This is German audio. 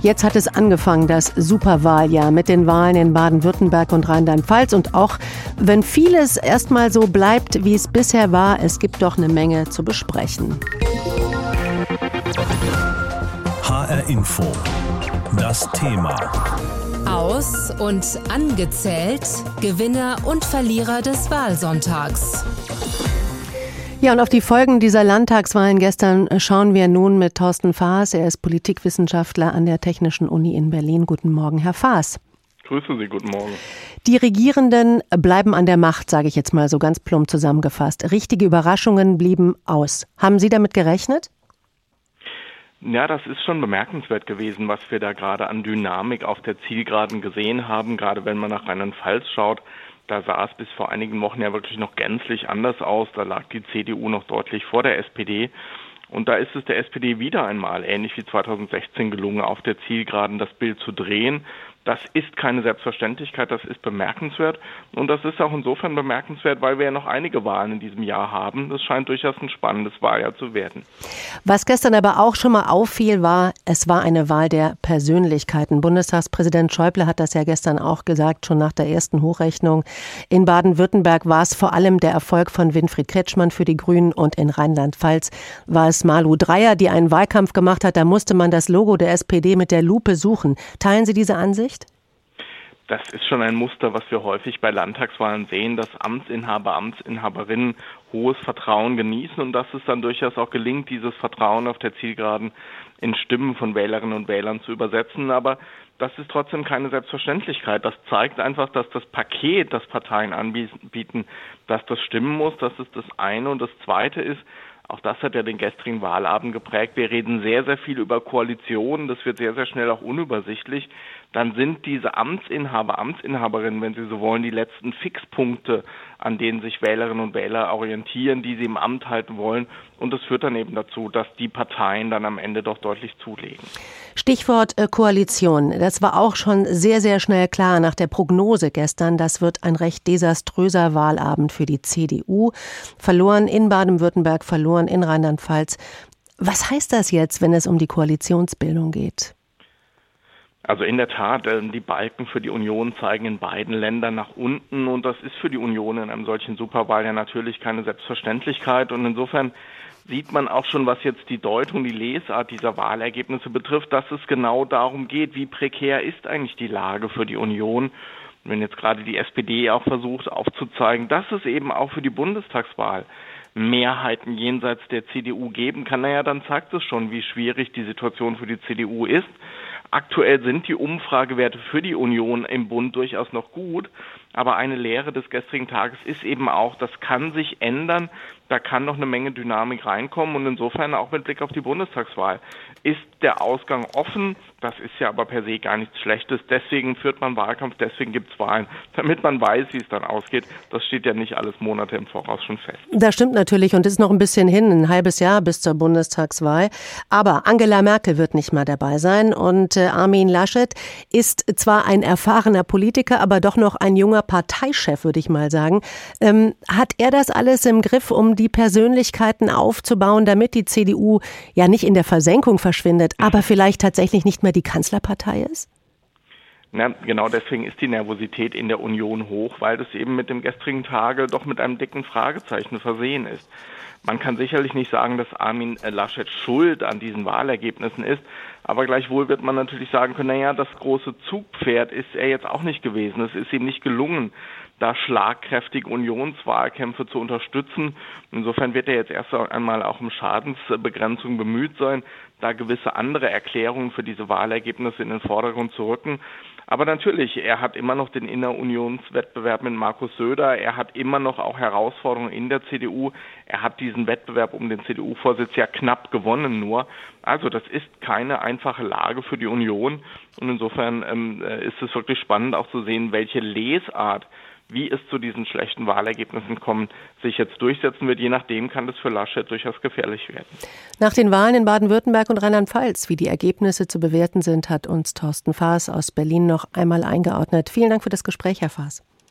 Jetzt hat es angefangen, das Superwahljahr mit den Wahlen in Baden-Württemberg und Rheinland-Pfalz. Und auch wenn vieles erstmal so bleibt, wie es bisher war, es gibt doch eine Menge zu besprechen. HR Info. Das Thema. Aus- und angezählt Gewinner und Verlierer des Wahlsonntags. Ja, und auf die Folgen dieser Landtagswahlen gestern schauen wir nun mit Thorsten Faas. Er ist Politikwissenschaftler an der Technischen Uni in Berlin. Guten Morgen, Herr Faas. Grüße Sie, guten Morgen. Die Regierenden bleiben an der Macht, sage ich jetzt mal so ganz plump zusammengefasst. Richtige Überraschungen blieben aus. Haben Sie damit gerechnet? Ja, das ist schon bemerkenswert gewesen, was wir da gerade an Dynamik auf der Zielgeraden gesehen haben, gerade wenn man nach Rheinland-Pfalz schaut. Da sah es bis vor einigen Wochen ja wirklich noch gänzlich anders aus. Da lag die CDU noch deutlich vor der SPD. Und da ist es der SPD wieder einmal, ähnlich wie 2016, gelungen, auf der Zielgeraden das Bild zu drehen. Das ist keine Selbstverständlichkeit, das ist bemerkenswert. Und das ist auch insofern bemerkenswert, weil wir ja noch einige Wahlen in diesem Jahr haben. Das scheint durchaus ein spannendes Wahljahr zu werden. Was gestern aber auch schon mal auffiel, war, es war eine Wahl der Persönlichkeiten. Bundestagspräsident Schäuble hat das ja gestern auch gesagt, schon nach der ersten Hochrechnung. In Baden-Württemberg war es vor allem der Erfolg von Winfried Kretschmann für die Grünen und in Rheinland-Pfalz war es Malu Dreyer, die einen Wahlkampf gemacht hat. Da musste man das Logo der SPD mit der Lupe suchen. Teilen Sie diese Ansicht? Das ist schon ein Muster, was wir häufig bei Landtagswahlen sehen, dass Amtsinhaber, Amtsinhaberinnen hohes Vertrauen genießen und dass es dann durchaus auch gelingt, dieses Vertrauen auf der Zielgeraden in Stimmen von Wählerinnen und Wählern zu übersetzen. Aber das ist trotzdem keine Selbstverständlichkeit. Das zeigt einfach, dass das Paket, das Parteien anbieten, dass das stimmen muss. Das ist das eine. Und das zweite ist, auch das hat ja den gestrigen Wahlabend geprägt. Wir reden sehr, sehr viel über Koalitionen. Das wird sehr, sehr schnell auch unübersichtlich. Dann sind diese Amtsinhaber, Amtsinhaberinnen, wenn Sie so wollen, die letzten Fixpunkte, an denen sich Wählerinnen und Wähler orientieren, die sie im Amt halten wollen. Und das führt dann eben dazu, dass die Parteien dann am Ende doch deutlich zulegen. Stichwort äh, Koalition. Das war auch schon sehr, sehr schnell klar nach der Prognose gestern. Das wird ein recht desaströser Wahlabend für die CDU. Verloren in Baden-Württemberg, verloren in Rheinland-Pfalz. Was heißt das jetzt, wenn es um die Koalitionsbildung geht? Also in der Tat, äh, die Balken für die Union zeigen in beiden Ländern nach unten und das ist für die Union in einem solchen Superwahl ja natürlich keine Selbstverständlichkeit und insofern sieht man auch schon, was jetzt die Deutung, die Lesart dieser Wahlergebnisse betrifft, dass es genau darum geht, wie prekär ist eigentlich die Lage für die Union. wenn jetzt gerade die SPD auch versucht aufzuzeigen, dass es eben auch für die Bundestagswahl Mehrheiten jenseits der CDU geben kann, naja, dann zeigt es schon, wie schwierig die Situation für die CDU ist. Aktuell sind die Umfragewerte für die Union im Bund durchaus noch gut, aber eine Lehre des gestrigen Tages ist eben auch, das kann sich ändern, da kann noch eine Menge Dynamik reinkommen und insofern auch mit Blick auf die Bundestagswahl ist der Ausgang offen. Das ist ja aber per se gar nichts Schlechtes. Deswegen führt man Wahlkampf, deswegen gibt es Wahlen, damit man weiß, wie es dann ausgeht. Das steht ja nicht alles Monate im Voraus schon fest. Das stimmt natürlich und ist noch ein bisschen hin, ein halbes Jahr bis zur Bundestagswahl. Aber Angela Merkel wird nicht mal dabei sein und äh, Armin Laschet ist zwar ein erfahrener Politiker, aber doch noch ein junger Parteichef, würde ich mal sagen. Ähm, hat er das alles im Griff, um die Persönlichkeiten aufzubauen, damit die CDU ja nicht in der Versenkung verschwindet, aber vielleicht tatsächlich nicht mehr die Kanzlerpartei ist? Na, genau deswegen ist die Nervosität in der Union hoch, weil das eben mit dem gestrigen Tage doch mit einem dicken Fragezeichen versehen ist. Man kann sicherlich nicht sagen, dass Armin Laschet schuld an diesen Wahlergebnissen ist, aber gleichwohl wird man natürlich sagen können, naja, das große Zugpferd ist er jetzt auch nicht gewesen. Es ist ihm nicht gelungen, da schlagkräftige Unionswahlkämpfe zu unterstützen. Insofern wird er jetzt erst einmal auch um Schadensbegrenzung bemüht sein, da gewisse andere Erklärungen für diese Wahlergebnisse in den Vordergrund zu rücken. Aber natürlich, er hat immer noch den Innerunionswettbewerb mit Markus Söder. Er hat immer noch auch Herausforderungen in der CDU. Er hat diesen Wettbewerb um den CDU-Vorsitz ja knapp gewonnen nur. Also das ist keine einfache Lage für die Union. Und insofern ähm, äh, ist es wirklich spannend auch zu sehen, welche Lesart wie es zu diesen schlechten Wahlergebnissen kommt, sich jetzt durchsetzen wird. Je nachdem kann das für Laschet durchaus gefährlich werden. Nach den Wahlen in Baden-Württemberg und Rheinland-Pfalz, wie die Ergebnisse zu bewerten sind, hat uns Thorsten Faas aus Berlin noch einmal eingeordnet. Vielen Dank für das Gespräch, Herr Faas.